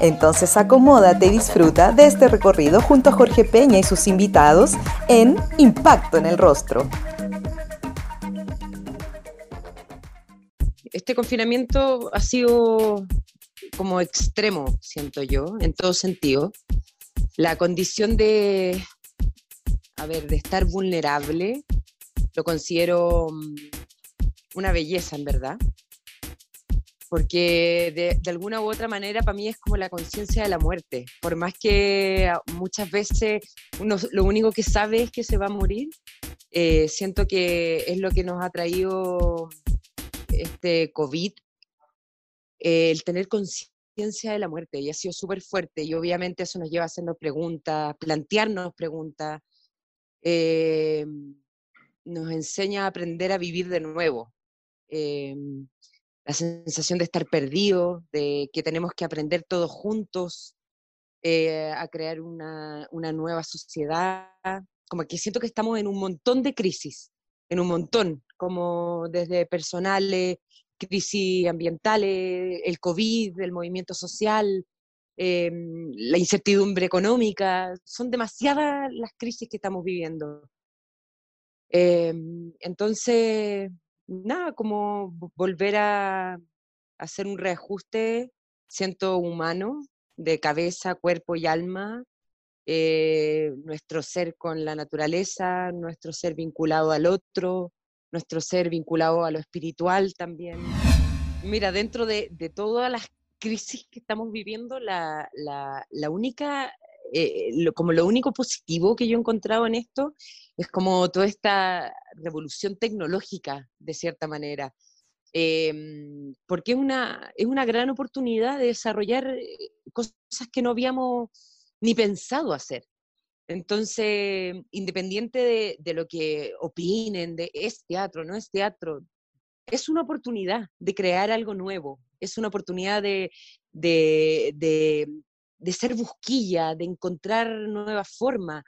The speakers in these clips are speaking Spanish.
Entonces acomódate y disfruta de este recorrido junto a Jorge Peña y sus invitados en Impacto en el Rostro. Este confinamiento ha sido como extremo, siento yo, en todo sentido. La condición de, a ver, de estar vulnerable, lo considero mm, una belleza, en verdad porque de, alguna u otra manera para mí es como la conciencia de la muerte. Por más que muchas veces uno lo único que sabe es que se va a morir, eh, siento que es lo que nos ha traído este COVID, eh, el tener conciencia de la muerte y ha sido súper fuerte y obviamente eso nos lleva a hacernos preguntas, plantearnos preguntas, eh, nos enseña a aprender a vivir de nuevo la sensación de estar perdido, de que tenemos que aprender todos juntos eh, a crear una, una, nueva sociedad. Como que siento que estamos en un montón de crisis, en un montón, como desde personales, crisis ambientales, el COVID, el movimiento social, em, la incertidumbre económica, son demasiadas las crisis que estamos viviendo. Em, entonces, nada, como volver a hacer un reajuste, siento humano, de cabeza, cuerpo y alma, eh, nuestro ser con la naturaleza, nuestro ser vinculado al otro, nuestro ser vinculado a lo espiritual también. Mira, dentro de, todas las crisis que estamos viviendo, la, la única eh, lo, como lo único positivo que yo he encontrado en esto es como toda esta revolución tecnológica, de cierta manera, em, porque es una, es una gran oportunidad de desarrollar eh, cosas que no habíamos ni pensado hacer. Entonces, independiente de, de, lo que opinen de es teatro, no es teatro, es una oportunidad de crear algo nuevo, es una oportunidad de, de, de ser busquilla, de encontrar nuevas formas.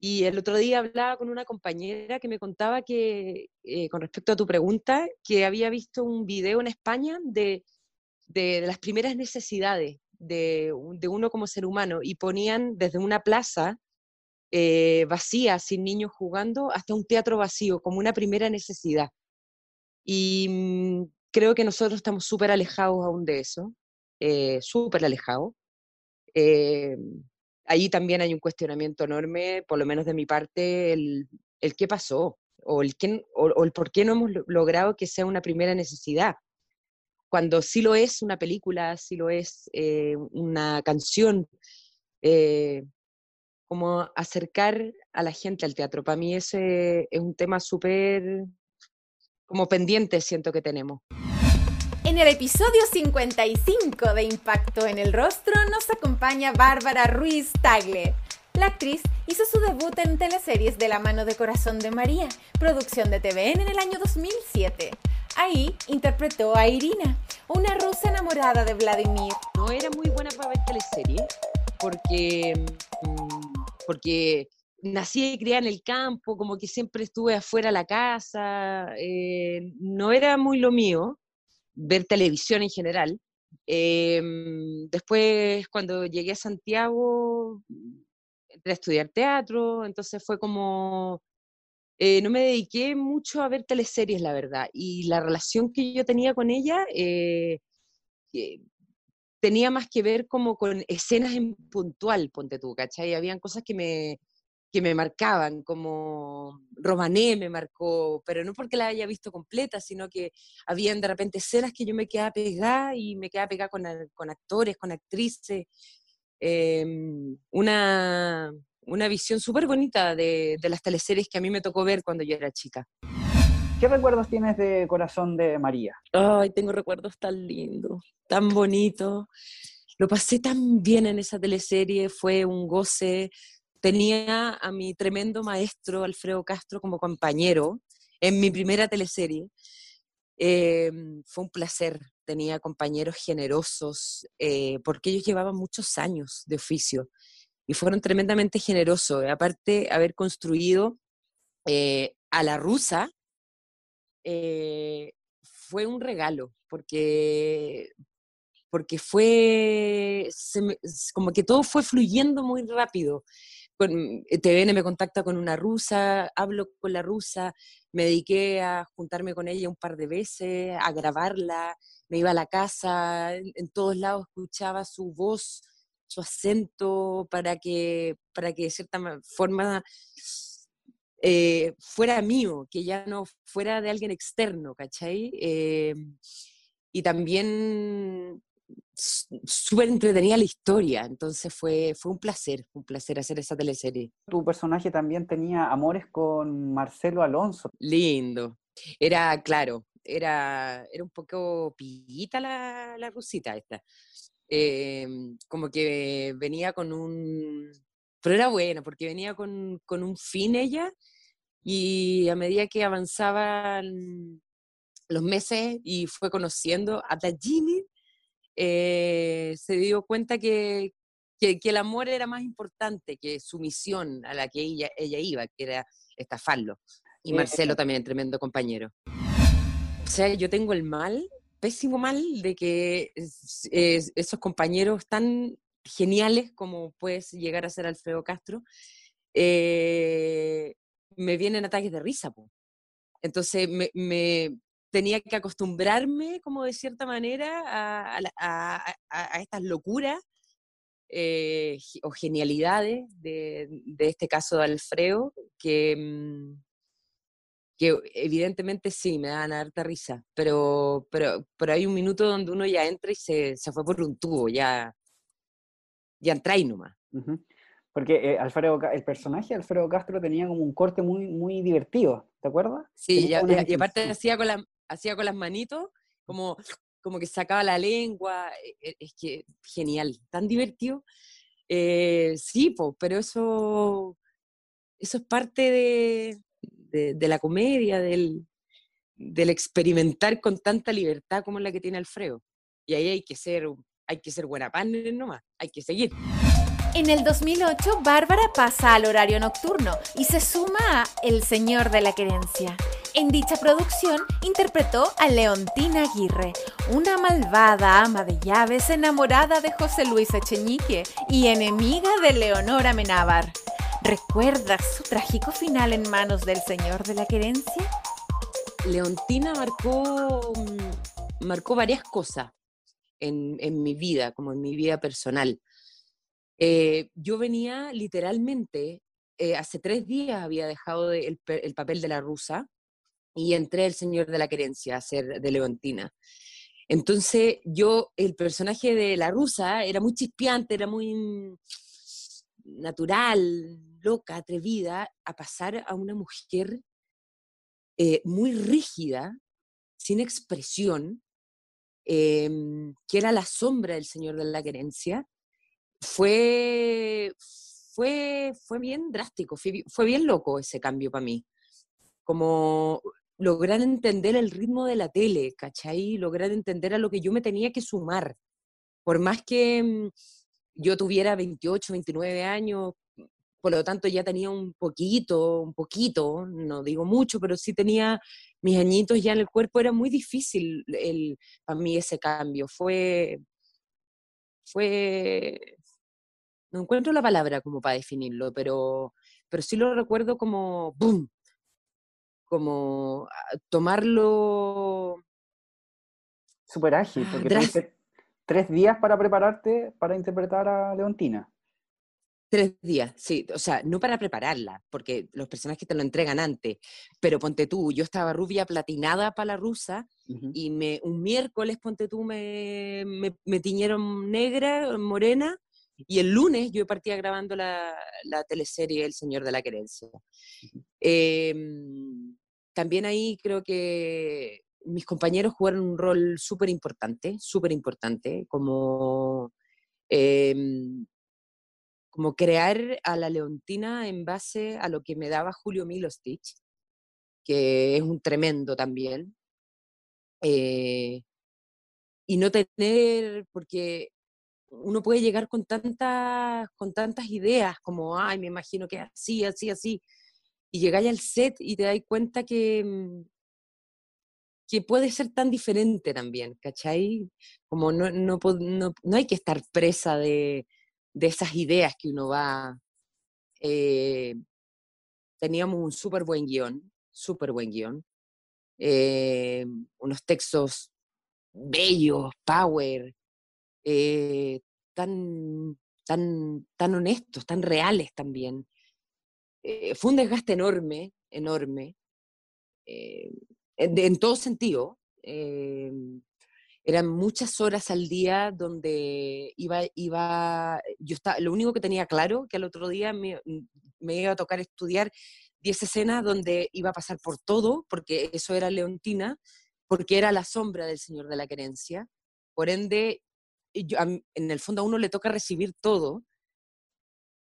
Y el otro día hablaba con una compañera que me contaba que, eh, con respecto a tu pregunta, que había visto un video en España de, de, las primeras necesidades de, de, uno como ser humano y ponían desde una plaza eh, vacía, sin niños jugando, hasta un teatro vacío, como una primera necesidad. Y mm, creo que nosotros estamos súper alejados aún de eso, eh, súper alejados. Eh, ahí también hay un cuestionamiento enorme, por lo menos de mi parte, el, qué pasó o el, quién, o, el por qué no hemos logrado que sea una primera necesidad. Cuando sí lo es una película, sí lo es eh, una canción, eh, como acercar a la gente al teatro. Para mí ese es un tema súper como pendiente, siento que tenemos. En el episodio 55 de Impacto en el Rostro nos acompaña Bárbara Ruiz Tagle. La actriz hizo su debut en teleseries de la mano de Corazón de María, producción de TVN en el año 2007. Ahí interpretó a Irina, una rusa enamorada de Vladimir. No era muy buena para ver teleseries porque, mm, porque nací y crié en el campo, como que siempre estuve afuera de la casa, eh, no era muy lo mío ver televisión en general. Em, después, cuando llegué a Santiago, entré a estudiar teatro, entonces fue como, eh, no me dediqué mucho a ver teleseries, la verdad, y la relación que yo tenía con ella eh, tenía más que ver como con escenas en puntual, ponte tú, ¿cachai? Habían cosas que me, que me marcaban, como Romané me marcó, pero no porque la haya visto completa, sino que habían de repente escenas que yo me quedaba pegada y me quedaba pegada con, con actores, con actrices. Em, una, una visión súper bonita de, de las teleseries que a mí me tocó ver cuando yo era chica. ¿Qué recuerdos tienes de Corazón de María? Ay, tengo recuerdos tan lindos, tan bonitos. Lo pasé tan bien en esa teleserie, fue un goce tenía a mi tremendo maestro Alfredo Castro como compañero en mi primera teleserie. Em, fue un placer, tenía compañeros generosos, eh, porque ellos llevaban muchos años de oficio y fueron tremendamente generosos. Aparte, haber construido eh, a la rusa eh, fue un regalo, porque, porque fue como que todo fue fluyendo muy rápido. Con, eh, TVN me contacta con una rusa, hablo con la rusa, me dediqué a juntarme con ella un par de veces, a grabarla, me iba a la casa, en todos lados escuchaba su voz, su acento, para que, para que de cierta forma eh, fuera mío, que ya no fuera de alguien externo, ¿cachai? Eh, y también súper entretenida la historia, entonces fue, fue un placer, un placer hacer esa teleserie. Tu personaje también tenía amores con Marcelo Alonso. Lindo, era, claro, era, era un poco pillita la, la rusita esta. Em, como que venía con un... Pero era buena, porque venía con, con un fin ella, y a medida que avanzaban los meses y fue conociendo a Tajini, eh, se dio cuenta que, que, el amor era más importante que su misión a la que ella, ella iba, que era estafarlo. Y Marcelo también, tremendo compañero. O sea, yo tengo el mal pésimo mal de que esos compañeros tan geniales como puedes llegar a ser Alfredo Castro, eh, me vienen ataques de risa. Entonces me, tenía que acostumbrarme, como de cierta manera, a, estas locuras eh, o genialidades de, de, este caso de Alfredo, que, mm, que evidentemente sí, me dan harta risa, pero, pero, pero hay un minuto donde uno ya entra y se, se fue por un tubo, ya, ya entra y nomás. Porque eh, Alfredo, el personaje de Alfredo Castro tenía como un corte muy, muy divertido, ¿te acuerdas? Sí, y, aparte hacía con, la, hacía con las manitos, como, como que sacaba la lengua, e, e, es que genial, tan divertido. Eh, sí, pero eso, eso es parte de, de, la comedia, del, del, experimentar con tanta libertad como la que tiene Alfredo. Y ahí hay que ser, hay que ser buena pan nomás, hay que seguir. En el 2008, Bárbara pasa al horario nocturno y se suma a El Señor de la Querencia. En dicha producción interpretó a Leontina Aguirre, una malvada ama de llaves enamorada de José Luis Echeñique y enemiga de Leonora Menábar. ¿Recuerdas su trágico final en manos del Señor de la Querencia? Leontina marcó, mm, marcó varias cosas en, mi vida, como en mi vida personal. Eh, yo venía literalmente, eh, hace tres días había dejado el, papel de la rusa y entré el Señor de la Querencia a ser de Leontina. Entonces yo, el personaje de la rusa era muy chispeante, era muy natural, loca, atrevida, a pasar a una mujer eh, muy rígida, sin expresión, em, que era la sombra del Señor de la Querencia, fue, fue, fue bien drástico, fue, bien loco ese cambio para mí. Como lograr entender el ritmo de la tele, ¿cachai? Lograr entender a lo que yo me tenía que sumar. Por más que mm, yo tuviera 28, 29 años, por lo tanto ya tenía un poquito, un poquito, no digo mucho, pero sí tenía mis añitos ya en el cuerpo, era muy difícil el, para mí ese cambio. Fue, fue, no encuentro la palabra como para definirlo, pero, pero sí lo recuerdo como, ¡boom! Como ah, tomarlo... Súper ágil, porque tres días para prepararte para interpretar a Leontina. Tres días, sí, o sea, no para prepararla, porque los personajes te lo entregan antes, pero ponte tú, yo estaba rubia platinada para la rusa y me, un miércoles, ponte tú, me, me, tiñeron negra, morena, y el lunes yo partía grabando la, la teleserie El Señor de la Querencia. Em, también ahí creo que mis compañeros jugaron un rol súper importante, súper importante, como... Eh, como crear a la Leontina en base a lo que me daba Julio Milostich, que es un tremendo también. Eh, y no tener, porque uno puede llegar con tantas, con tantas ideas como, ay, me imagino que así, así, así, y llegáis al set y te das cuenta que, mm, que puede ser tan diferente también, ¿cachai? Como no, no, no, hay que estar presa de, de, esas ideas que uno va... Eh, teníamos un súper buen guion, súper buen guion, eh, unos textos bellos, power, eh, tan, tan, tan honestos, tan reales también. Eh, fue un desgaste enorme, enorme, eh, en, todo sentido. eran muchas horas al día donde iba, iba, yo estaba, lo único que tenía claro que al otro día me, me iba a tocar estudiar 10 escenas donde iba a pasar por todo, porque eso era Leontina, porque era la sombra del Señor de la Querencia. Por ende, en el fondo a uno le toca recibir todo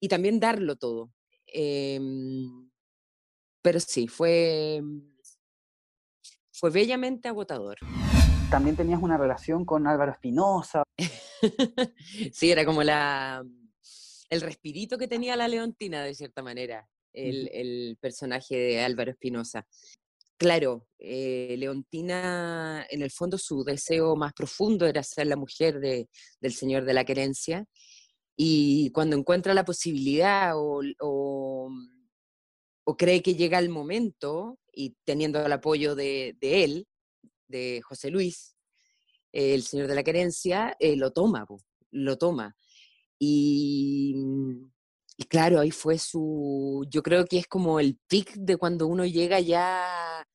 y también darlo todo. Em, pero sí, fue, fue bellamente agotador. También tenías una relación con Álvaro Espinosa. sí, era como la, el respirito que tenía la Leontina, de cierta manera, el, el personaje de Álvaro Espinosa. Claro, eh, Leontina, en el fondo su deseo más profundo era ser la mujer del Señor de la Querencia, y cuando encuentra la posibilidad o, cree que llega el momento, y teniendo el apoyo de, él, de José Luis, el Señor de la Querencia, eh, lo toma, lo toma. Y, y claro, ahí fue su, yo creo que es como el pic de cuando uno llega ya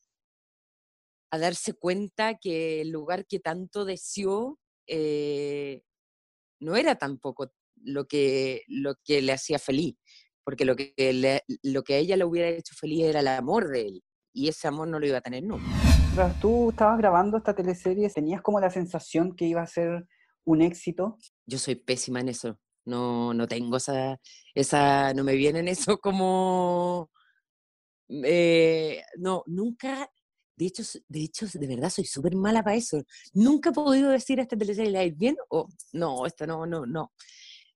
a darse cuenta que el lugar que tanto deseó eh, no era tampoco lo que, lo que le hacía feliz, porque lo que, lo que a ella le hubiera hecho feliz era el amor de él, y ese amor no lo iba a tener nunca. Mientras tú estabas grabando esta teleserie, ¿tenías como la sensación que iba a ser un éxito? Yo soy pésima en eso, no, no tengo esa, esa, no me viene en eso como... Eh, no, nunca, de hecho, de hecho, de verdad soy súper mala para eso. Nunca he podido decir a esta teleserie, ¿la bien? O no, esta no, no, no.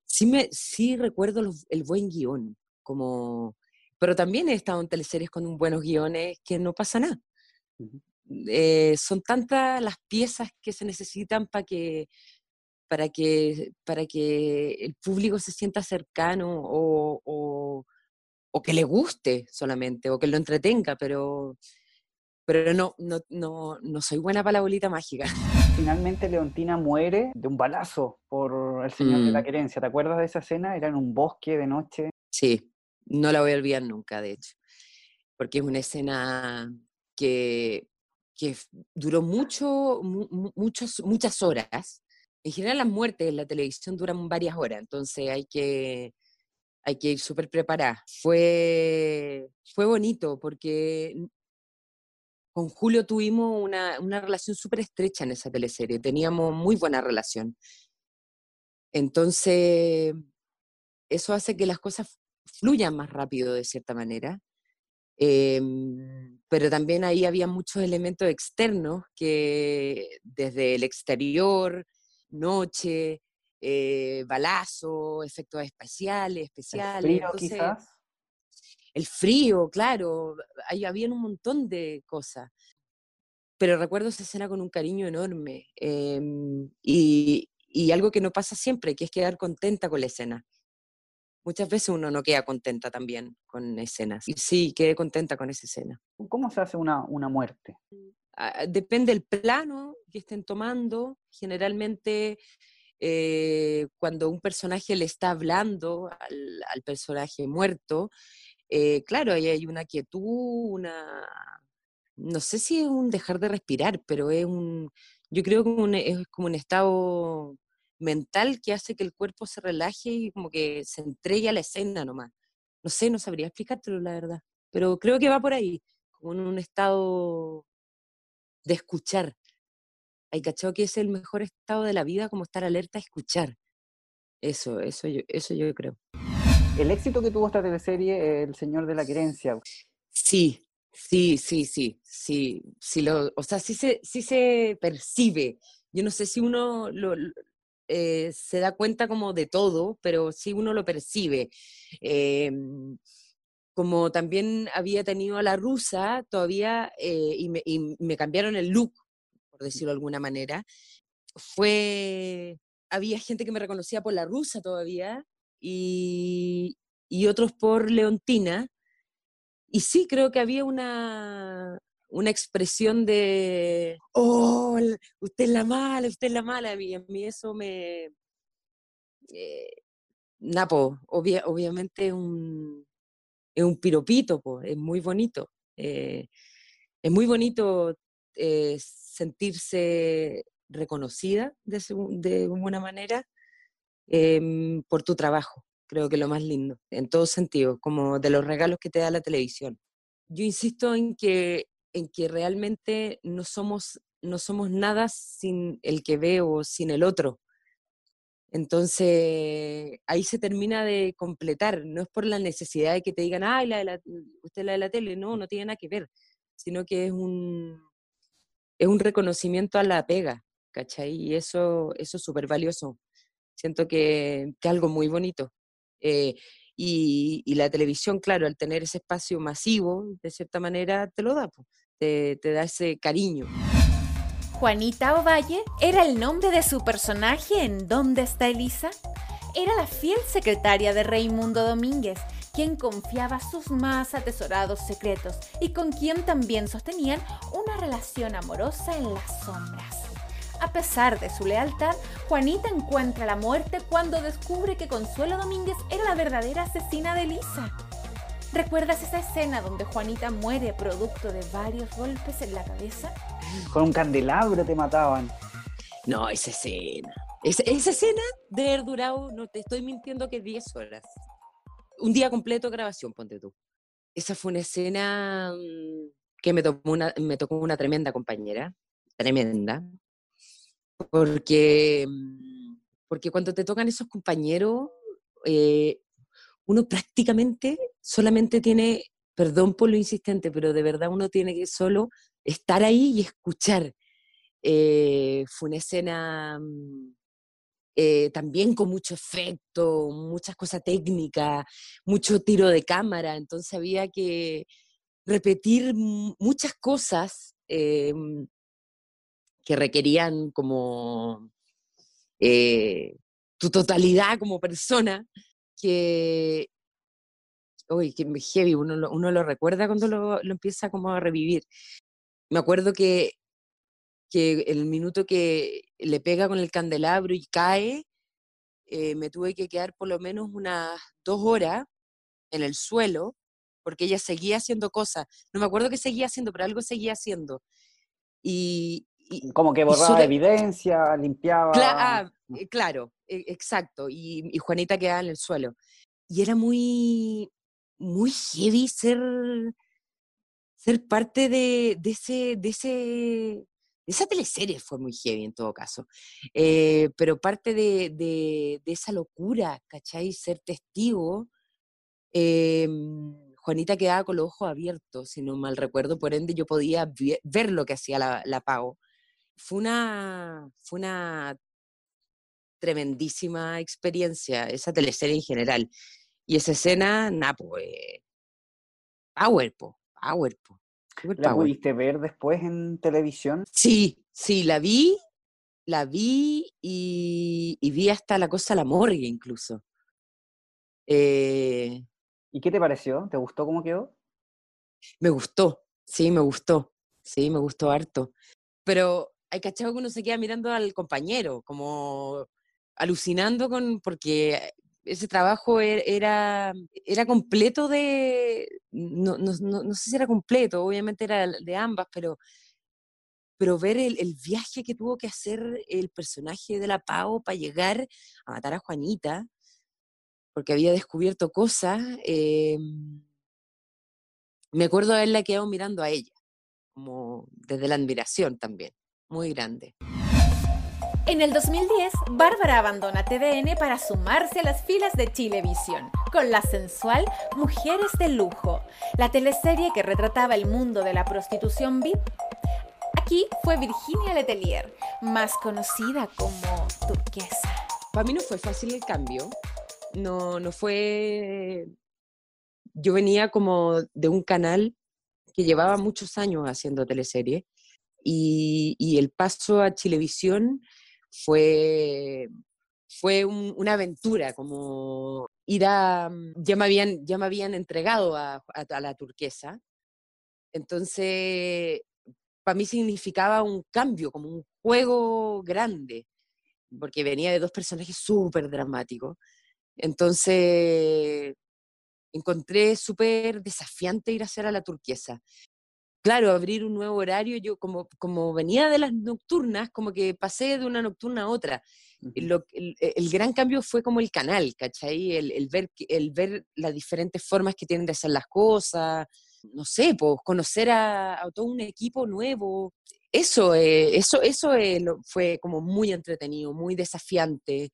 Sí, me, sí recuerdo el buen guion, como... Pero también he estado en teleseries con buenos guiones que no pasa nada. Eh, son tantas las piezas que se necesitan para que, para que, para que el público se sienta cercano o, o, o que le guste solamente, o que lo entretenga, pero pero no, no, no, no soy buena para la bolita mágica. Finalmente Leontina muere de un balazo por el Señor de la mm. Querencia. ¿Te acuerdas de esa escena? Era en un bosque de noche. Sí, no la voy a olvidar nunca, de hecho, porque es una escena que, que duró mucho, muchos, muchas horas. En general las muertes en la televisión duran varias horas, entonces hay que, hay que ir súper preparada. Fue, fue bonito porque con Julio tuvimos una, relación súper estrecha en esa teleserie, teníamos muy buena relación. Entonces, eso hace que las cosas fluyan más rápido de cierta manera. Em, pero también ahí había muchos elementos externos que desde el exterior, noche, eh, balazo, efectos espaciales, especiales. quizás el frío, claro, ahí había un montón de cosas. Pero recuerdo esa escena con un cariño enorme em, y, algo que no pasa siempre, que es quedar contenta con la escena. Muchas veces uno no queda contenta también con escenas. Y sí, quedé contenta con esa escena. ¿Cómo se hace una, una muerte? Ah, depende del plano que estén tomando. Generalmente eh, cuando un personaje le está hablando al, al personaje muerto, eh, claro, ahí hay una quietud, una, no sé si es un dejar de respirar, pero es un, yo creo que es como un estado mental que hace que el cuerpo se relaje y como que se entregue a la escena nomás. No sé, no sabría explicártelo, la verdad, pero creo que va por ahí, como en un estado de escuchar. Hay cachado que es el mejor estado de la vida, como estar alerta a escuchar. Eso, eso eso yo creo. El éxito que tuvo esta teleserie, El Señor de la Querencia. Sí, sí, sí, sí, sí, sí lo, o sea, sí se, sí se percibe. Yo no sé si uno lo, eh, se da cuenta como de todo, pero sí uno lo percibe. Em, como también había tenido a la rusa todavía eh, y, me, cambiaron el look, por decirlo de alguna manera, fue, había gente que me reconocía por la rusa todavía y, otros por Leontina. Y sí, creo que había una, una expresión de, oh, usted es la mala, usted es la mala, y a mí eso me... Eh, Napo, obvia, obviamente un, es un piropito, es muy bonito. Eh, es muy bonito eh, sentirse reconocida de, de manera eh, por tu trabajo. Creo que lo más lindo, en todos sentidos, como de los regalos que te da la televisión. Yo insisto en que, en que realmente no somos, no somos nada sin el que ve o sin el otro. Entonces, ahí se termina de completar, no es por la necesidad de que te digan, ay, la de la, usted la de la tele, no, no tiene nada que ver, sino que es un, es un reconocimiento a la pega, ¿cachai? Y eso, eso es súper valioso. Siento que, que algo muy bonito. Eh, y, y, la televisión, claro, al tener ese espacio masivo, de cierta manera, te lo da, te, te da ese cariño. Juanita Ovalle era el nombre de su personaje en ¿Dónde está Elisa? Era la fiel secretaria de Raimundo Domínguez, quien confiaba sus más atesorados secretos y con quien también sostenían una relación amorosa en las sombras. A pesar de su lealtad, Juanita encuentra la muerte cuando descubre que Consuelo Domínguez era la verdadera asesina de Elisa. ¿Recuerdas esa escena donde Juanita muere producto de varios golpes en la cabeza? Con un candelabro te mataban. No, esa escena. Esa, esa escena de haber durado, no te estoy mintiendo que 10 horas. Un día completo de grabación, ponte tú. Esa fue una escena que me tocó una, me tocó una tremenda compañera, tremenda, porque, porque cuando te tocan esos compañeros, eh, uno prácticamente solamente tiene, perdón por lo insistente, pero de verdad uno tiene que solo estar ahí y escuchar. Eh, fue una escena eh, también con mucho efecto, muchas cosas técnicas, mucho tiro de cámara, entonces había que repetir muchas cosas eh, que requerían como eh, tu totalidad como persona, que, uy, que heavy, uno lo, uno lo recuerda cuando lo, lo, empieza como a revivir. Me acuerdo que, que el minuto que le pega con el candelabro y cae, eh, me tuve que quedar por lo menos unas dos horas en el suelo, porque ella seguía haciendo cosas. No me acuerdo qué seguía haciendo, pero algo seguía haciendo. Y, como que borraba sobre... evidencia, limpiaba. Cla ah, claro, e exacto. Y, y, Juanita quedaba en el suelo. Y era muy, muy heavy ser, ser parte de, de, ese, de, ese, esa teleserie fue muy heavy en todo caso. Eh, pero parte de, de, de, esa locura, ¿cachai? Ser testigo. Eh, Juanita quedaba con los ojos abiertos, si no mal recuerdo, por ende yo podía ver lo que hacía la, la Pau fue una, fue una tremendísima experiencia, esa teleserie en general. Y esa escena, nada, pues, power, po, power, po. ¿La pudiste ver después en televisión? Sí, sí, la vi, la vi y, y vi hasta la cosa la morgue incluso. Eh, ¿Y qué te pareció? ¿Te gustó cómo quedó? Me gustó, sí, me gustó, sí, me gustó harto. Pero hay cachado que uno se queda mirando al compañero, como alucinando con, porque ese trabajo e-, era, era completo de, no, no, no, no sé si era completo, obviamente era de ambas, pero, pero ver el, viaje que tuvo que hacer el personaje de la Pau para llegar a matar a Juanita, porque había descubierto cosas, eh, me acuerdo haberla quedado mirando a ella, como desde la admiración también muy grande. En el 2010, Bárbara abandona TVN para sumarse a las filas de Chilevisión, con la sensual Mujeres de Lujo, la teleserie que retrataba el mundo de la prostitución VIP. Aquí fue Virginia Letelier, más conocida como Turquesa. Para mí no fue fácil el cambio, no, no fue... Yo venía como de un canal que llevaba muchos años haciendo teleserie y, el paso a Chilevisión fue, fue una aventura, como ir a, ya me habían, ya me habían entregado a, la turquesa, entonces para mí significaba un cambio, como un juego grande, porque venía de dos personajes súper dramáticos. Entonces encontré súper desafiante ir a hacer a la turquesa claro, abrir un nuevo horario, yo como, como venía de las nocturnas, como que pasé de una nocturna a otra. Lo, e, el, gran cambio fue como el canal, ¿cachai? El, el, ver, el ver las diferentes formas que tienen de hacer las cosas, no sé, pues conocer a, todo un equipo nuevo. Eso, eh, eso, eso eh, fue como muy entretenido, muy desafiante.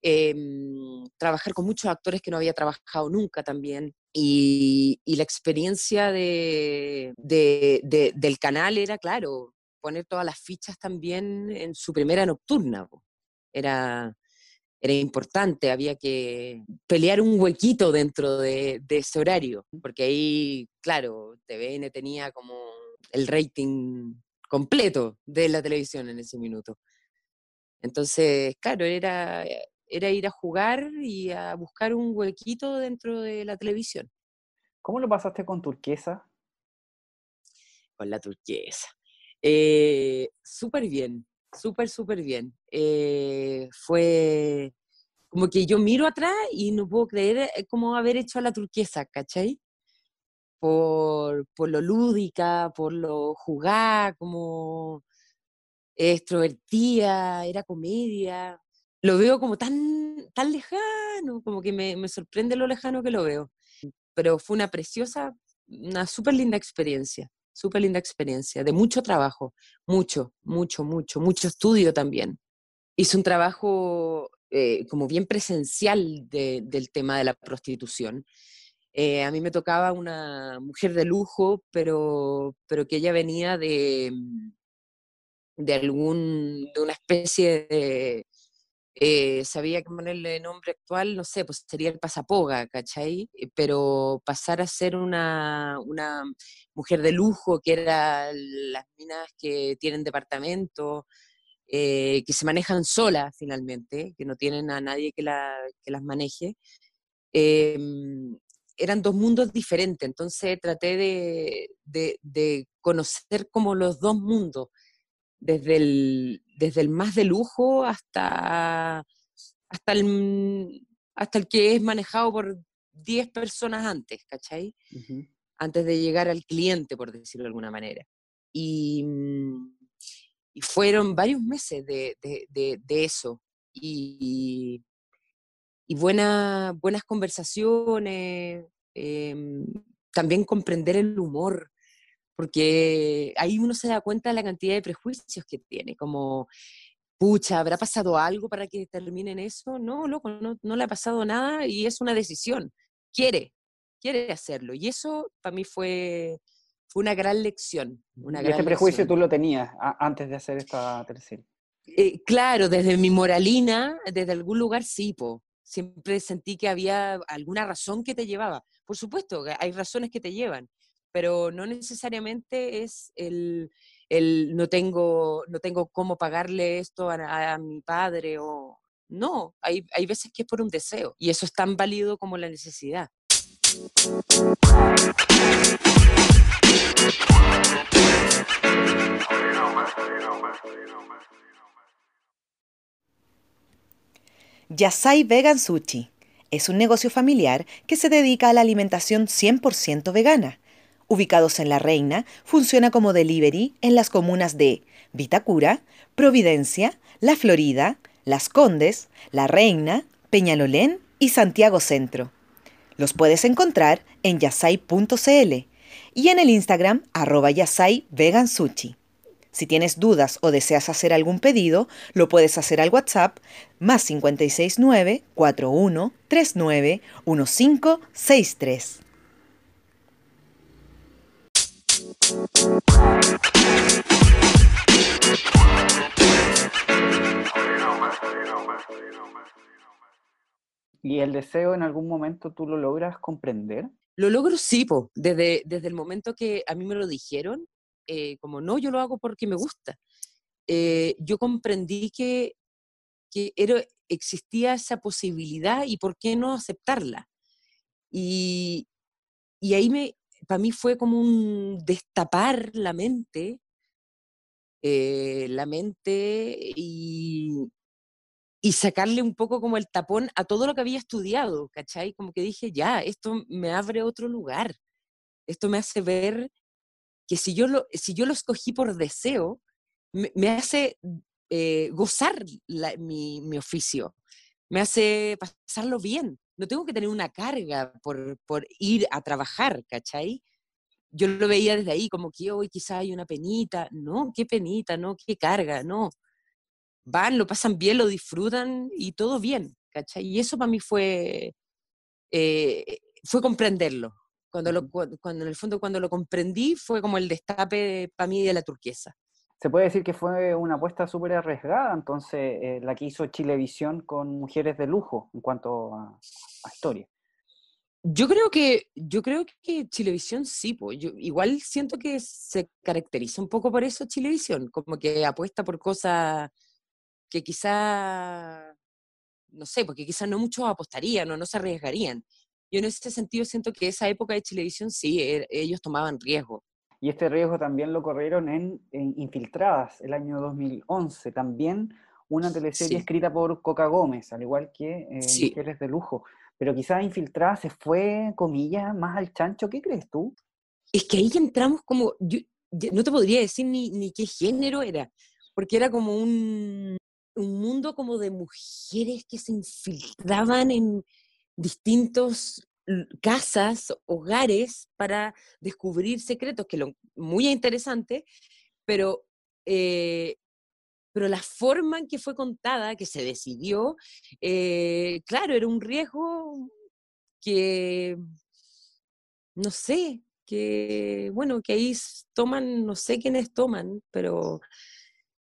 Em, trabajar con muchos actores que no había trabajado nunca también. Y, la experiencia de, del canal era, claro, poner todas las fichas también en su primera nocturna. Era, era importante, había que pelear un huequito dentro de, ese horario, porque ahí, claro, TVN tenía como el rating completo de la televisión en ese minuto. Entonces, claro, era, era ir a jugar y a buscar un huequito dentro de la televisión. ¿Cómo lo pasaste con Turquesa? Con la Turquesa. Eh, súper bien, súper, súper bien. Eh, fue como que yo miro atrás y no puedo creer eh, cómo haber hecho a la Turquesa, ¿cachai? Por, por lo lúdica, por lo jugar, como extrovertida, era comedia lo veo como tan, tan lejano, como que me, me sorprende lo lejano que lo veo. Pero fue una preciosa, una súper linda experiencia, súper linda experiencia, de mucho trabajo, mucho, mucho, mucho, mucho estudio también. Hice un trabajo eh, como bien presencial del tema de la prostitución. Eh, a mí me tocaba una mujer de lujo, pero, pero que ella venía de, de algún, de una especie de, eh, sabía que ponerle nombre actual, no sé, pues sería el pasapoga, ¿cachai? Eh, pero pasar a ser una, mujer de lujo, que eran las minas que tienen departamento, eh, que se manejan solas finalmente, que no tienen a nadie que, la, que las maneje, em, eran dos mundos diferentes, entonces traté de, de conocer como los dos mundos desde el, desde el más de lujo hasta, hasta, el, hasta el que es manejado por 10 personas antes, ¿cachai? Antes de llegar al cliente, por decirlo de alguna manera. Y, mm, y fueron varios meses de, de, de, eso. Y, y buenas conversaciones, em, también comprender el humor, porque ahí uno se da cuenta de la cantidad de prejuicios que tiene, como, pucha, ¿habrá pasado algo para que terminen eso? No, loco, no, no le ha pasado nada y es una decisión. Quiere, quiere hacerlo. Y eso para mí fue, fue una gran lección. Una ¿Y ese prejuicio tú lo tenías antes de hacer esta tercera? Eh, claro, desde mi moralina, desde algún lugar sí, po. Siempre sentí que había alguna razón que te llevaba. Por supuesto, hay razones que te llevan, pero no necesariamente es el, el no, tengo, no tengo cómo pagarle esto a, mi padre o... No, hay, hay veces que es por un deseo y eso es tan válido como la necesidad. Yasai Vegan Sushi es un negocio familiar que se dedica a la alimentación 100% vegana ubicados en La Reina, funciona como delivery en las comunas de Vitacura, Providencia, La Florida, Las Condes, La Reina, Peñalolén y Santiago Centro. Los puedes encontrar en yasai.cl y en el Instagram arroba yasai vegan. Si tienes dudas o deseas hacer algún pedido, lo puedes hacer al WhatsApp más 569 4139 1563. ¿Y el deseo en algún momento tú lo logras comprender? Lo logro sí, po. Desde, desde el momento que a mí me lo dijeron, eh, como no, yo lo hago porque me gusta. Eh, yo comprendí que, que era, existía esa posibilidad y por qué no aceptarla. Y, y ahí me, para mí fue como un destapar la mente, eh, la mente y, y sacarle un poco como el tapón a todo lo que había estudiado, ¿cachai? Como que dije, ya, esto me abre otro lugar, esto me hace ver que si yo lo, si yo lo escogí por deseo, me, hace eh, gozar mi, mi, oficio, me hace pasarlo bien. No tengo que tener una carga por, por ir a trabajar, ¿cachai? Yo lo veía desde ahí, como que hoy quizá hay una penita. No, qué penita, no, qué carga, no van, lo pasan bien, lo disfrutan y todo bien, ¿cachai? Y eso para mí fue, eh, fue comprenderlo. Cuando, lo, cuando en el fondo cuando lo comprendí fue como el destape para mí de la turquesa. Se puede decir que fue una apuesta súper arriesgada, entonces, eh, la que hizo Chilevisión con mujeres de lujo en cuanto a, historia. Yo creo que, yo creo que Chilevisión sí, igual siento que se caracteriza un poco por eso Chilevisión, como que apuesta por cosas que quizá, no sé, porque quizá no muchos apostarían o no se arriesgarían. Yo en ese sentido siento que esa época de Chilevisión sí, er, ellos tomaban riesgo. Y este riesgo también lo corrieron en, Infiltradas, el año 2011, también una teleserie escrita por Coca Gómez, al igual que eh, Mujeres de Lujo. Pero quizás Infiltradas se fue, comillas, más al chancho. ¿Qué crees tú? Es que ahí entramos como, yo, no te podría decir ni, ni qué género era, porque era como un, un mundo como de mujeres que se infiltraban en distintos casas, hogares, para descubrir secretos, que lo muy interesante, pero, eh, pero la forma en que fue contada, que se decidió, eh, claro, era un riesgo que, no sé, que, bueno, que ahí toman, no sé quiénes toman, pero,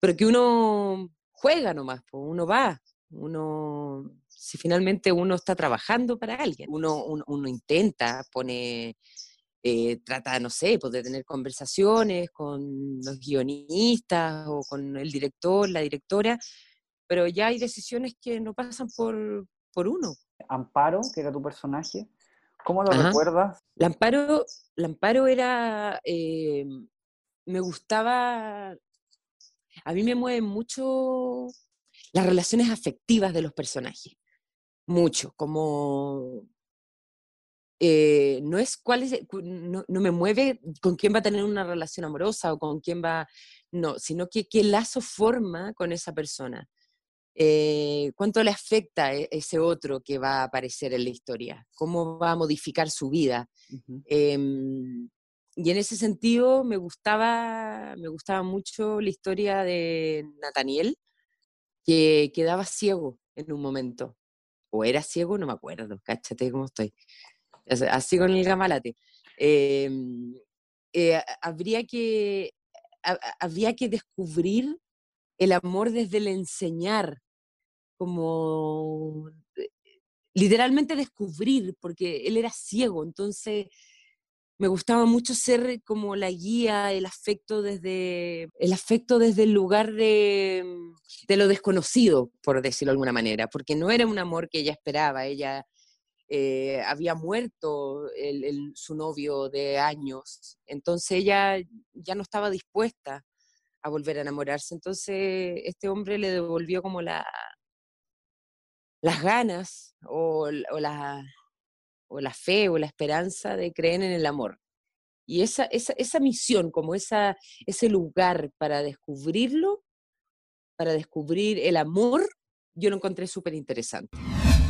pero que uno juega nomás, pues uno va, uno, si finalmente uno está trabajando para alguien, uno, uno, intenta, pone, eh, trata, no sé, pues de tener conversaciones con los guionistas o con el director, la directora, pero ya hay decisiones que no pasan por, por uno. Amparo, que era tu personaje, ¿cómo lo recuerdas? La Amparo, Amparo era, eh, me gustaba a mí me mueven mucho las relaciones afectivas de los personajes. Mucho, como eh, no es cuál es, no, me mueve con quién va a tener una relación amorosa o con quién va, no, sino que qué lazo forma con esa persona. Eh, cuánto le afecta e, ese otro que va a aparecer en la historia, cómo va a modificar su vida y en ese sentido me gustaba, me gustaba mucho la historia de Nathaniel, que quedaba ciego en un momento. O era ciego, no me acuerdo, cáchate cómo estoy. Así con el gamalate. Em, eh, habría que, había que descubrir el amor desde el enseñar, como eh, literalmente descubrir, porque él era ciego, entonces me gustaba mucho ser como la guía, el afecto desde el afecto desde el lugar de, de lo desconocido, por decirlo de alguna manera, porque no era un amor que ella esperaba, ella eh, había muerto el, su novio de años, entonces ella ya no estaba dispuesta a volver a enamorarse, entonces este hombre le devolvió como la, las ganas o, o o la fe o la esperanza de creer en el amor. Y esa, esa, esa misión, como esa, ese lugar para descubrirlo, para descubrir el amor, yo lo encontré súper interesante.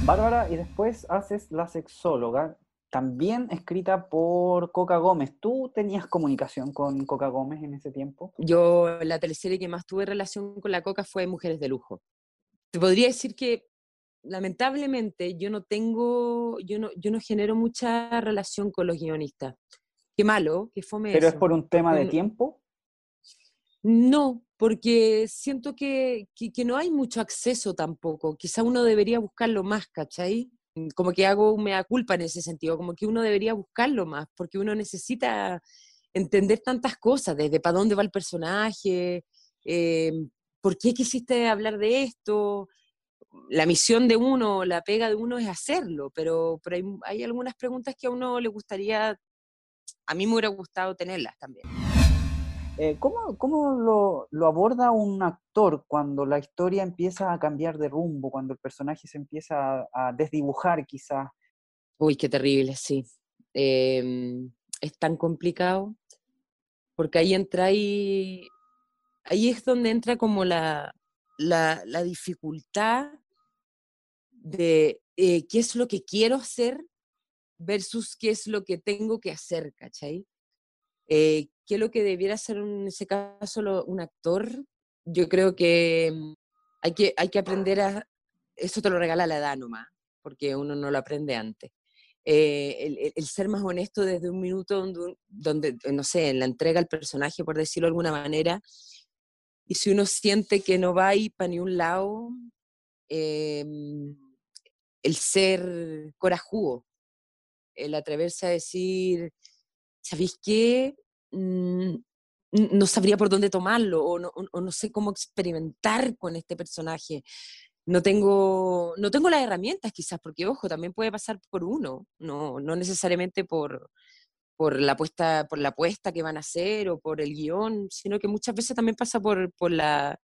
Bárbara, y después haces la sexóloga, también escrita por Coca Gómez. ¿Tú tenías comunicación con Coca Gómez en ese tiempo? Yo, la teleserie que más tuve relación con la Coca fue Mujeres de Lujo. Te podría decir que lamentablemente yo no tengo, yo no, yo no genero mucha relación con los guionistas. Qué malo, qué fome. ¿Pero es por un tema de tiempo? No, porque siento que, que, no hay mucho acceso tampoco. Quizá uno debería buscarlo más, ¿cachai? Como que hago mea culpa en ese sentido, como que uno debería buscarlo más, porque uno necesita entender tantas cosas, desde para dónde va el personaje, eh, por qué quisiste hablar de esto, la misión de uno, la pega de uno es hacerlo, pero, pero hay, hay, algunas preguntas que a uno le gustaría, a mí me hubiera gustado tenerlas también. Eh, ¿Cómo, cómo lo, lo, aborda un actor cuando la historia empieza a cambiar de rumbo, cuando el personaje se empieza a, desdibujar quizás? Uy, qué terrible, sí. Em, es tan complicado, porque ahí entra ahí, ahí es donde entra como la, la, la dificultad de eh, qué es lo que quiero hacer versus qué es lo que tengo que hacer, ¿cachai? Eh, ¿Qué es lo que debiera ser en ese caso un actor? Yo creo que mm, hay que, hay que aprender a... Eso te lo regala la edad nomás, porque uno no lo aprende antes. Eh, el, ser más honesto desde un minuto donde, donde, no sé, en la entrega al personaje, por decirlo de alguna manera, y si uno siente que no va ahí para ni un lado, eh, el ser corajudo, el atreverse a decir, ¿sabéis qué? Mm, no sabría por dónde tomarlo o no, sé cómo experimentar con este personaje. No tengo, no tengo las herramientas quizás, porque ojo, también puede pasar por uno, no, no necesariamente por, por, la puesta, por la apuesta que van a hacer o por el guion, sino que muchas veces también pasa por, por, la,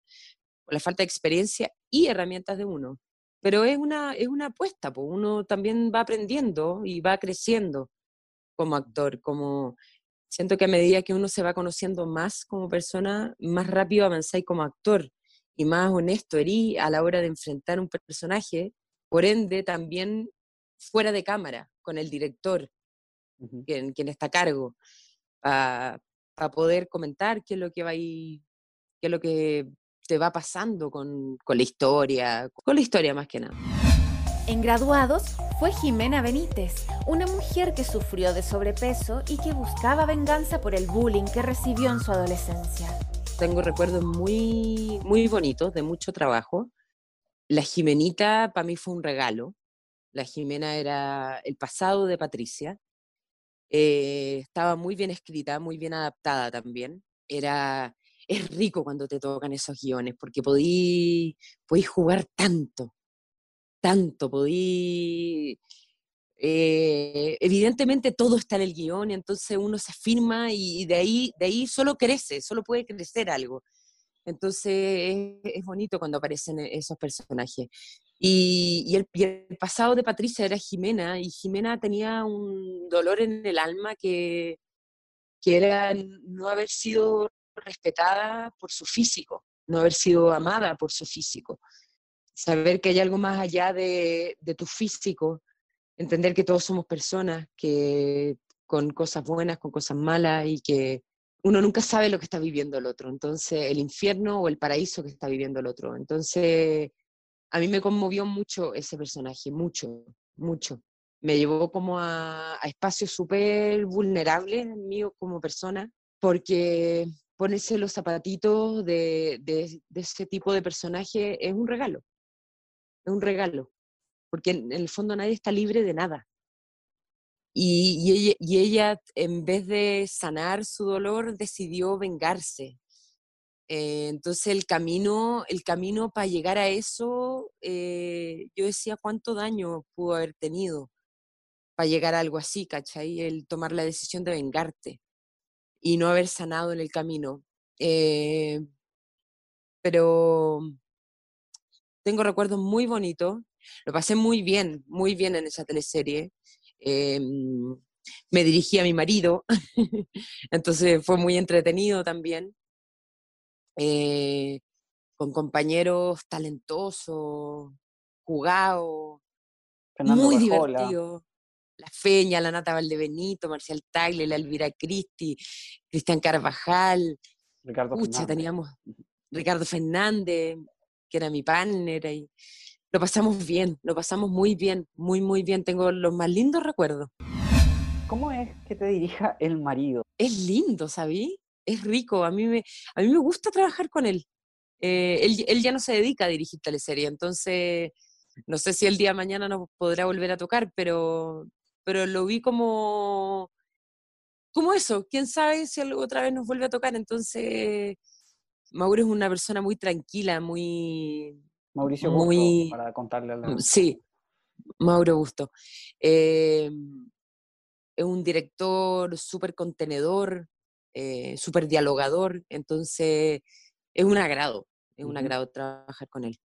por la falta de experiencia y herramientas de uno pero es una, es una apuesta, pues uno también va aprendiendo y va creciendo como actor, como siento que a medida que uno se va conociendo más como persona, más rápido avanzáis como actor y más honesto erí a la hora de enfrentar un personaje, por ende también fuera de cámara, con el director, quien, quien, está a cargo, para poder comentar qué es lo que va qué es lo que te va pasando con, con la historia, con la historia más que nada. En graduados fue Jimena Benítez, una mujer que sufrió de sobrepeso y que buscaba venganza por el bullying que recibió en su adolescencia. Tengo recuerdos muy, muy bonitos de mucho trabajo. La Jimenita para mí fue un regalo. La Jimena era el pasado de Patricia. Eh, estaba muy bien escrita, muy bien adaptada también. Era es rico cuando te tocan esos guiones, porque podí, podí jugar tanto, tanto, podí... Eh, evidentemente todo está en el guion, entonces uno se firma y de ahí, de ahí solo crece, solo puede crecer algo. Entonces es, bonito cuando aparecen e, esos personajes. Y, el, y, el, pasado de Patricia era Jimena, y Jimena tenía un dolor en el alma que, que era no haber sido respetada por su físico, no haber sido amada por su físico. Saber que hay algo más allá de, tu físico, entender que todos somos personas, que con cosas buenas, con cosas malas y que uno nunca sabe lo que está viviendo el otro, entonces el infierno o el paraíso que está viviendo el otro. Entonces, a mí me conmovió mucho ese personaje, mucho, mucho. Me llevó como a, a espacios súper vulnerables mío como persona, porque ponerse los zapatitos de, de, ese tipo de personaje es un regalo. Es un regalo. Porque en, el fondo nadie está libre de nada. Y, ella, en vez de sanar su dolor, decidió vengarse. Eh, entonces el camino, el camino para llegar a eso, eh, yo decía cuánto daño pudo haber tenido para llegar a algo así, ¿cachai? El tomar la decisión de vengarte y no haber sanado en el camino. Eh, pero tengo recuerdos muy bonitos, lo pasé muy bien, muy bien en esa teleserie. Em, me dirigí a mi marido, entonces fue muy entretenido también, eh, con compañeros talentosos, jugados, muy divertidos. La Feña, la Nata Valdebenito, Marcial Tagle, la Elvira Cristi, Cristian Carvajal. Ricardo Fernández. teníamos Ricardo Fernández, que era mi partner, y lo pasamos bien, lo pasamos muy bien, muy, muy bien. Tengo los más lindos recuerdos. ¿Cómo es que te dirija el marido? Es lindo, ¿sabí? Es rico. A mí me, a mí me gusta trabajar con él. Eh, él. él. ya no se dedica a dirigir teleserie, entonces no sé si el día de mañana nos podrá volver a tocar, pero, pero lo vi como, como eso. Quién sabe si otra vez nos vuelve a tocar. Entonces, Mauro es una persona muy tranquila, muy... Mauricio Busto, para contarle a la... Mm, sí, Mauro Busto. Em, es un director súper contenedor, eh, súper dialogador, entonces es un agrado, es un agrado trabajar con él.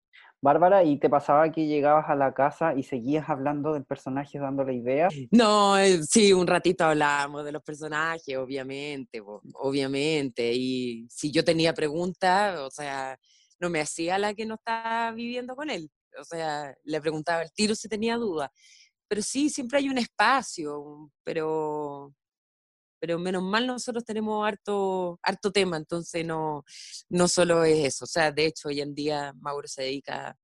Bárbara, ¿y te pasaba que llegabas a la casa y seguías hablando del personaje, dándole ideas? No, eh, sí, un ratito hablábamos de los personajes, obviamente, obviamente. Y si yo tenía preguntas, o sea, no me hacía la que no estaba viviendo con él. O sea, le preguntaba el tiro si tenía dudas. Pero sí, siempre hay un espacio, pero pero menos mal nosotros tenemos harto, harto tema, entonces no, no solo es eso. O sea, de hecho, hoy en día Mauro se dedica a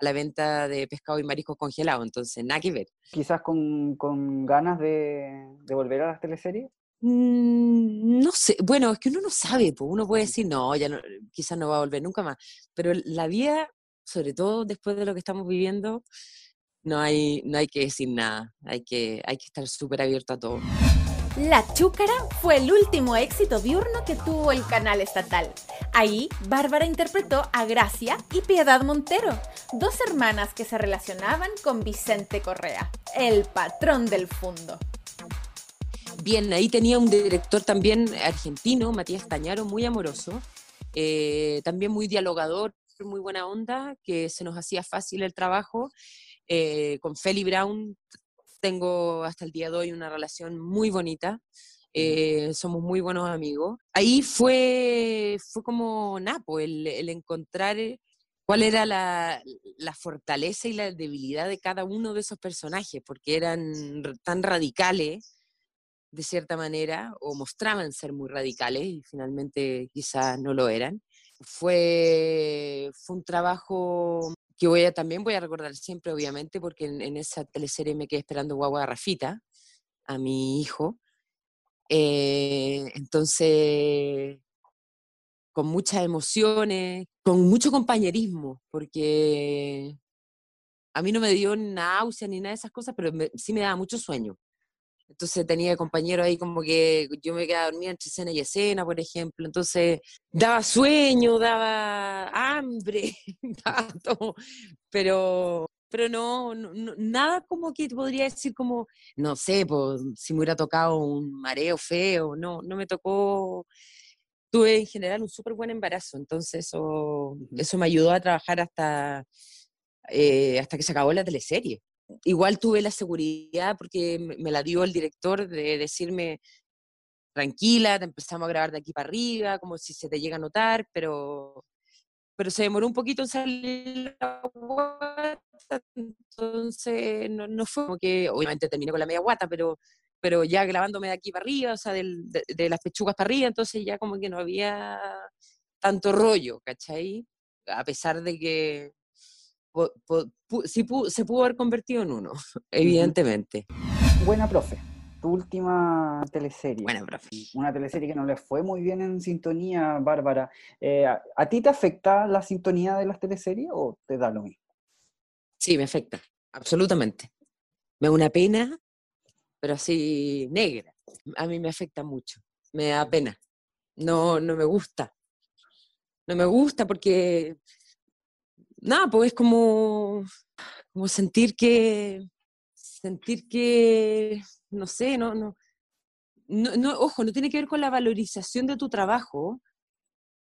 la venta de pescado y mariscos congelados, entonces nada que ver. ¿Quizás con, con ganas de, de, volver a las teleseries? Mm, no sé, bueno, es que uno no sabe, pues uno puede decir, no, ya no, quizás no va a volver nunca más, pero la vida, sobre todo después de lo que estamos viviendo, no hay, no hay que decir nada, hay que, hay que estar súper abierto a todo. La Chúcara fue el último éxito diurno que tuvo el canal estatal. Ahí, Bárbara interpretó a Gracia y Piedad Montero, dos hermanas que se relacionaban con Vicente Correa, el patrón del fondo. Bien, ahí tenía un director también argentino, Matías Tañaro, muy amoroso, eh, también muy dialogador, muy buena onda, que se nos hacía fácil el trabajo. Eh, con Feli Brown tengo hasta el día de hoy una relación muy bonita. Eh, somos muy buenos amigos. Ahí fue, fue como Napo, el, el encontrar cuál era la, la, fortaleza y la debilidad de cada uno de esos personajes, porque eran tan radicales, de cierta manera, o mostraban ser muy radicales y finalmente quizás no lo eran. Fue, fue un trabajo que voy a, también voy a recordar siempre, obviamente, porque en, esa teleserie me quedé esperando guagua Rafita, a mi hijo. Eh, entonces, con muchas emociones, con mucho compañerismo, porque a mí no me dio náusea ni nada de esas cosas, pero sí me daba mucho sueño. Entonces tenía compañeros ahí como que yo me quedaba dormida entre escena y escena, por ejemplo. Entonces daba sueño, daba hambre, daba todo. Pero, pero no, nada como que podría decir como, no sé, pues, si me hubiera tocado un mareo feo. No, no me tocó. Tuve en general un súper buen embarazo, entonces eso, eso me ayudó a trabajar hasta, eh, hasta que se acabó la teleserie igual tuve la seguridad, porque me la dio el director, de decirme, tranquila, te empezamos a grabar de aquí para arriba, como si se te llega a notar, pero, pero se demoró un poquito en salir la guata, entonces no, no, fue como que, obviamente terminé con la media guata, pero, pero ya grabándome de aquí para arriba, o sea, de, de, las pechugas para arriba, entonces ya como que no había tanto rollo, ¿cachai? A pesar de que se pudo haber convertido en uno, evidentemente. Buena profe, tu última teleserie. Buena profe. Una teleserie que no le fue muy bien en sintonía, Bárbara. Eh, ¿A ti te afecta la sintonía de las teleseries o te da lo mismo? Sí, me afecta, absolutamente. Me da una pena, pero así negra. A mí me afecta mucho, me da pena. No, no me gusta. No me gusta porque nada, pues es como, como sentir que, sentir que, no sé, no, no, no, ojo, no tiene que ver con la valorización de tu trabajo,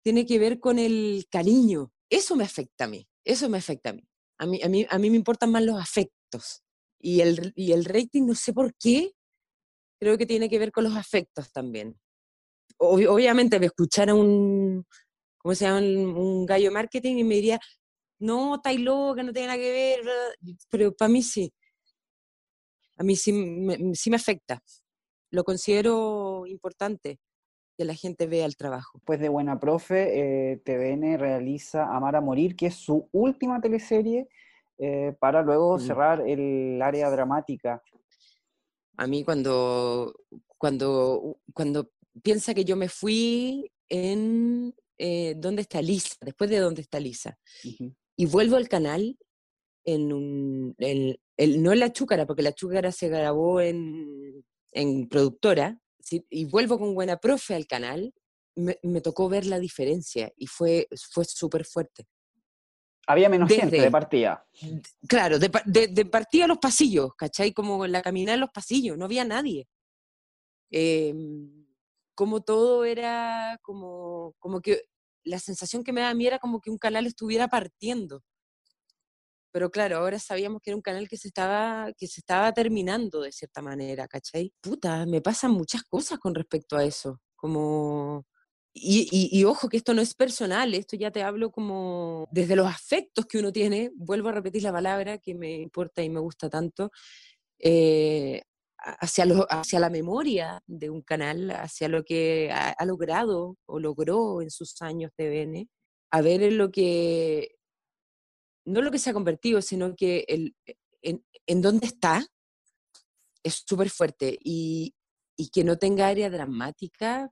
tiene que ver con el cariño. Eso me afecta a mí, eso me afecta a mí. A mí, a mí, a mí me importan más los afectos. Y el, y el rating, no sé por qué, creo que tiene que ver con los afectos también. obviamente me escuchara un, ¿cómo se llama? Un gallo marketing y me diría, no, estáis loca, no tiene nada que ver, pero para mí sí. a mí sí me, sí me afecta. Lo considero importante que la gente vea el trabajo. Pues de Buena Profe, eh, TVN realiza Amar a Morir, que es su última teleserie, eh, para luego cerrar el área dramática. A mí cuando, cuando, cuando piensa que yo me fui en eh, ¿Dónde está Lisa? Después de ¿Dónde está Lisa? Y vuelvo al canal en un, no en la chúcara, porque la chúcara se grabó en, en productora, y vuelvo con Buena Profe al canal, me, me tocó ver la diferencia y fue, fue súper fuerte. Había menos gente de partida. Claro, de, de, de, partida los pasillos, ¿cachai? Como en la caminada en los pasillos, no había nadie. Eh, como todo era como, como que la sensación que me da a mí era como que un canal estuviera partiendo. Pero claro, ahora sabíamos que era un canal que se estaba, que se estaba terminando de cierta manera, ¿cachai? Puta, me pasan muchas cosas con respecto a eso. Como. Y, y, ojo que esto no es personal, esto ya te hablo como desde los afectos que uno tiene, vuelvo a repetir la palabra que me importa y me gusta tanto, eh, hacia, lo, hacia la memoria de un canal, hacia lo que ha, logrado o logró en sus años TVN, a ver en lo que, no lo que se ha convertido, sino que el, en, en dónde está, es súper fuerte. Y, y que no tenga área dramática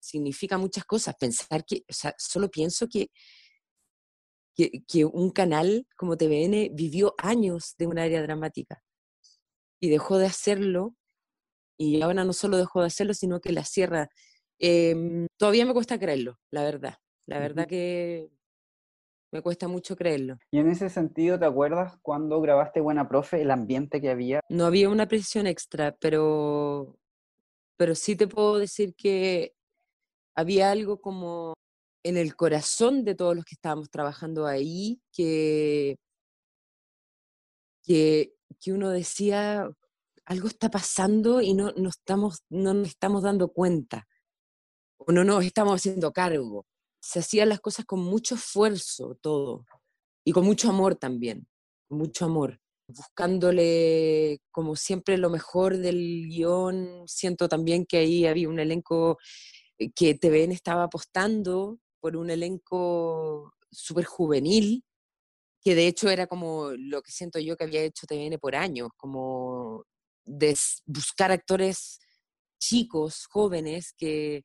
significa muchas cosas. Pensar que, o sea, solo pienso que, que, que, un canal como TVN vivió años de un área dramática y dejó de hacerlo, y ahora no solo dejó de hacerlo, sino que la cierra. Em, todavía me cuesta creerlo, la verdad. La verdad que me cuesta mucho creerlo. Y en ese sentido, ¿te acuerdas cuando grabaste Buena Profe, el ambiente que había? No había una presión extra, pero, pero sí te puedo decir que había algo como en el corazón de todos los que estábamos trabajando ahí que, que que uno decía, algo está pasando y no, no, estamos, no nos estamos dando cuenta, o no nos estamos haciendo cargo. Se hacían las cosas con mucho esfuerzo, todo, y con mucho amor también, mucho amor, buscándole como siempre lo mejor del guion. Siento también que ahí había un elenco eh, que TVN estaba apostando por un elenco súper juvenil, que de hecho era como lo que siento yo que había hecho TVN por años, como de buscar actores chicos, jóvenes, que,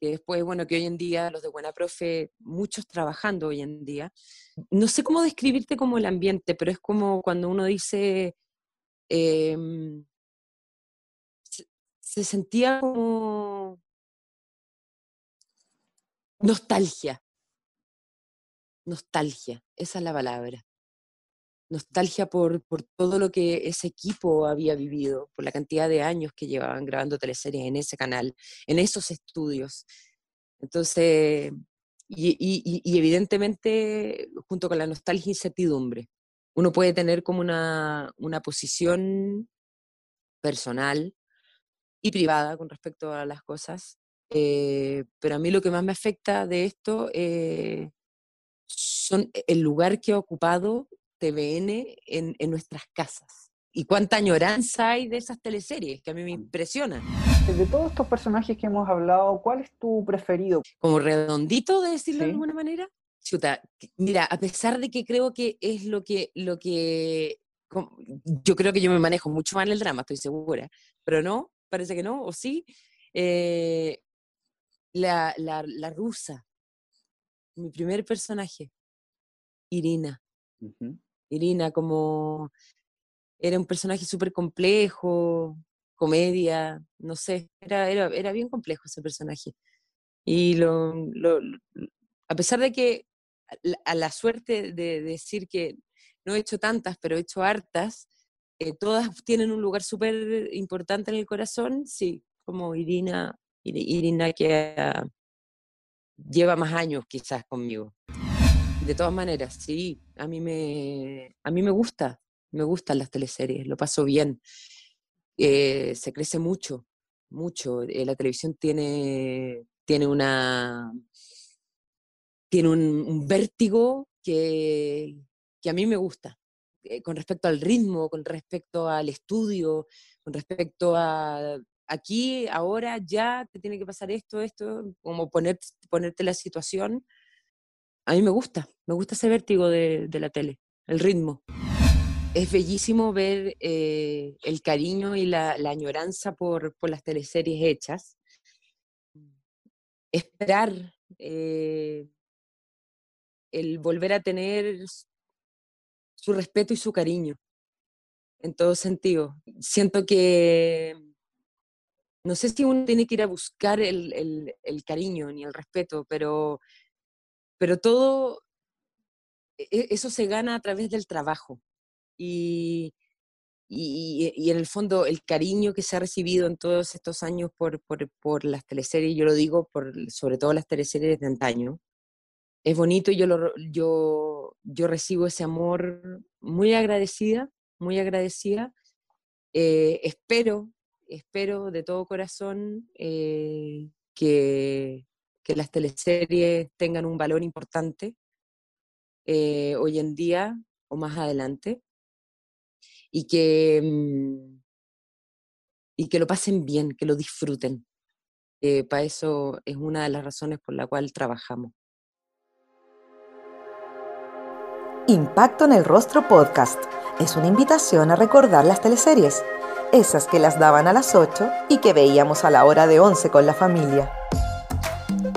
que, después, bueno, que hoy en día los de Buena Profe, muchos trabajando hoy en día. No sé cómo describirte como el ambiente, pero es como cuando uno dice, eh, se, se sentía como nostalgia, nostalgia, esa es la palabra. Nostalgia por, por todo lo que ese equipo había vivido, por la cantidad de años que llevaban grabando teleseries en ese canal, en esos estudios. Entonces, y, evidentemente, junto con la nostalgia, incertidumbre. Uno puede tener como una, una posición personal y privada con respecto a las cosas, eh, pero a mí lo que más me afecta de esto eh, son e, el lugar que ha ocupado TVN en, en nuestras casas. Y cuánta añoranza hay de esas teleseries, que a mí me impresiona. De todos estos personajes que hemos hablado, ¿cuál es tu preferido? Como redondito, de decirlo de alguna manera. Chuta, mira, a pesar de que creo que es lo que, lo que, yo creo que yo me manejo mucho más en el drama, estoy segura, pero no, parece que no, o sí. Eh, la, la, la rusa, mi primer personaje, Irina. Irina, como era un personaje súper complejo, comedia, no sé, era, era, era, bien complejo ese personaje. Y lo, lo, a pesar de que a la suerte de decir que no he hecho tantas, pero he hecho hartas, eh, todas tienen un lugar súper importante en el corazón, sí, como Irina, Irina que lleva más años quizás conmigo. De todas maneras, sí, a mí me, a mí me gusta, me gustan las teleseries, lo paso bien. Eh, se crece mucho, mucho. Eh, la televisión tiene, tiene una tiene un, vértigo que, que, a mí me gusta. eh, con respecto al ritmo, con respecto al estudio, con respecto a aquí, ahora, ya, te tiene que pasar esto, esto, como poner, ponerte la situación. A mí me gusta, me gusta ese vértigo de, la tele, el ritmo. Es bellísimo ver eh, el cariño y la, añoranza por, las teleseries hechas. Esperar eh, el volver a tener su respeto y su cariño, en todo sentido. Siento que no sé si uno tiene que ir a buscar el, cariño ni el respeto, pero, pero todo e, e, eso se gana a través del trabajo. Y, y, en el fondo el cariño que se ha recibido en todos estos años por, por, las teleseries, yo lo digo por, sobre todo las teleseries de antaño, es bonito y yo, lo, yo, yo recibo ese amor muy agradecida, muy agradecida. Eh, espero, espero de todo corazón eh, que, que, las teleseries tengan un valor importante eh, hoy en día o más adelante y que, mm, y que lo pasen bien, que lo disfruten. para eso es una de las razones por la cual trabajamos. Impacto en el Rostro Podcast es una invitación a recordar las teleseries, esas que las daban a las 8 y que veíamos a la hora de 11 con la familia.